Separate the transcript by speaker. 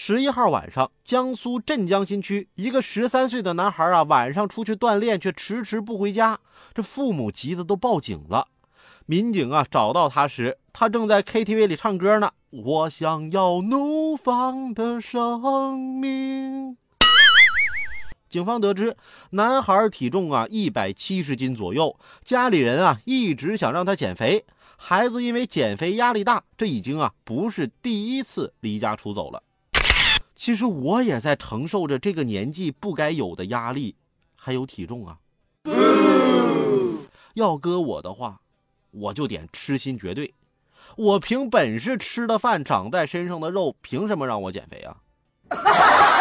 Speaker 1: 十一号晚上，江苏镇江新区一个十三岁的男孩啊，晚上出去锻炼，却迟迟不回家。这父母急得都报警了。民警啊找到他时，他正在 KTV 里唱歌呢。我想要怒放的生命。警方得知，男孩体重啊一百七十斤左右，家里人啊一直想让他减肥。孩子因为减肥压力大，这已经啊不是第一次离家出走了。其实我也在承受着这个年纪不该有的压力，还有体重啊。要搁我的话，我就点痴心绝对。我凭本事吃的饭长在身上的肉，凭什么让我减肥啊？